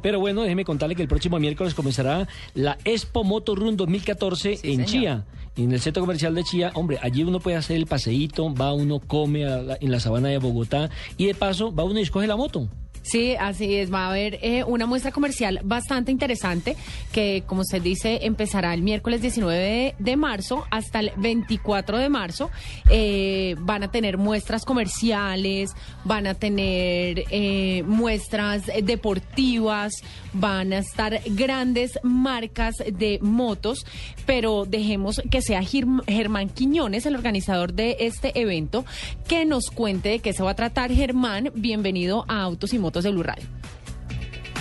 Pero bueno, déjeme contarle que el próximo miércoles comenzará la Expo Moto Run 2014 Sí, en señor. Chía, en el centro comercial de Chía. Hombre, allí uno puede hacer el paseíto, va uno, come la- en la sabana de Bogotá y de paso va uno y escoge la moto. Sí, así es. Va a haber eh, una muestra comercial bastante interesante que, como usted dice, empezará el miércoles 19 de, marzo hasta el 24 de marzo. Eh, van a tener muestras comerciales, van a tener eh, muestras deportivas, van a estar grandes marcas de motos, pero dejemos que sea Germán Quiñones, el organizador de este evento, que nos cuente de qué se va a tratar. Germán, bienvenido a Autos y Motos de Blue Radio.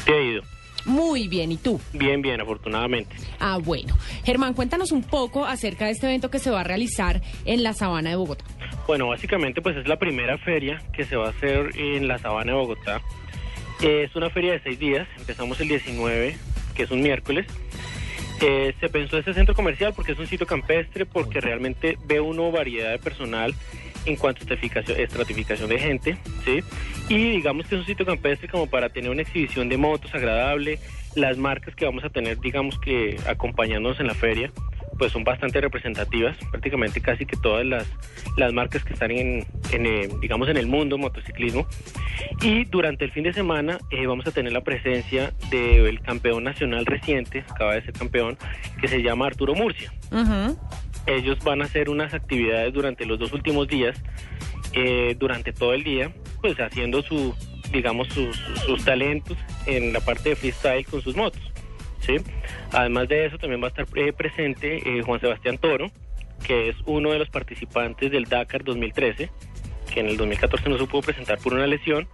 ¿Qué ha ido? Muy bien, ¿y tú? Bien, bien, afortunadamente. Ah, bueno. Germán, cuéntanos un poco acerca de este evento que se va a realizar en la Sabana de Bogotá. Bueno, básicamente pues es la primera feria que se va a hacer en la sabana de Bogotá. Eh, es una feria de seis días, empezamos el 19, que es un miércoles. Eh, se pensó este centro comercial porque es un sitio campestre, porque realmente ve uno variedad de personal en cuanto a estratificación, de gente, ¿sí? Y digamos que es un sitio campestre como para tener una exhibición de motos agradable. Las marcas que vamos a tener, digamos que acompañándonos en la feria, pues son bastante representativas, prácticamente casi que todas las, las marcas que están en, en, eh, digamos, en el mundo motociclismo. Y durante el fin de semana eh, vamos a tener la presencia del campeón nacional reciente, acaba de ser campeón, que se llama Arturo Murcia. Ujú. Ellos van a hacer unas actividades durante los dos últimos días, eh, durante todo el día, pues haciendo su, digamos, sus, talentos en la parte de freestyle con sus motos. ¿sí? Además de eso, también va a estar eh, presente eh, Juan Sebastián Toro, que es uno de los participantes del Dakar 2013, que en el 2014 no se pudo presentar por una lesión.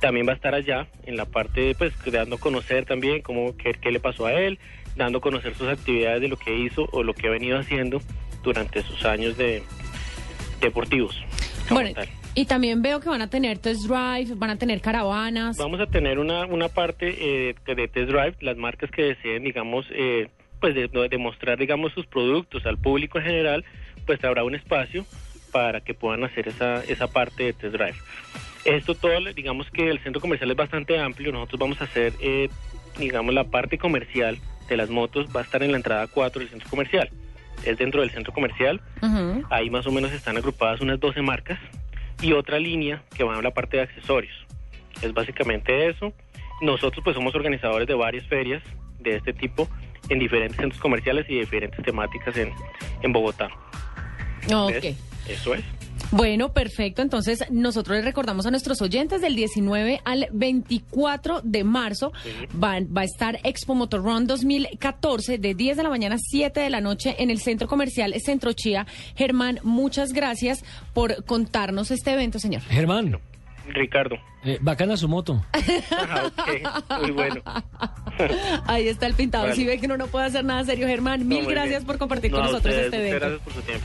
También va a estar allá en la parte, pues, dando a conocer también cómo, qué, qué le pasó a él, dando a conocer sus actividades de lo que hizo o lo que ha venido haciendo durante sus años de deportivos. Bueno, y también veo que van a tener test drive, van a tener caravanas. Vamos a tener una, una parte eh, de test drive, las marcas que deseen, digamos, eh, pues de, de digamos, sus productos al público en general, pues habrá un espacio para que puedan hacer esa, esa parte de test drive. Esto todo, digamos que el centro comercial es bastante amplio, nosotros vamos a hacer, eh, digamos, la parte comercial de las motos va a estar en la entrada 4 del centro comercial. Es dentro del centro comercial. Ahí más o menos están agrupadas unas 12 marcas y otra línea que va a la parte de accesorios. Es básicamente eso. Nosotros pues somos organizadores de varias ferias de este tipo en diferentes centros comerciales y diferentes temáticas en, en Bogotá. Ok. ¿Ves? Eso es. Bueno, perfecto. Entonces, nosotros les recordamos a nuestros oyentes del 19 al 24 de marzo Sí. va, va a estar Expo Motorrun 2014 de 10 de la mañana a 7 de la noche en el Centro Comercial Centro Chía. Germán, muchas gracias por contarnos este evento, señor. Germán, Ricardo. eh, bacana su moto. Ok, Muy bueno. Ahí está el pintado. Vale. Si ve que uno no puede hacer nada serio, Germán, mil No, gracias bien. por compartir No, con nosotros ustedes, este muchas evento. Gracias por su tiempo.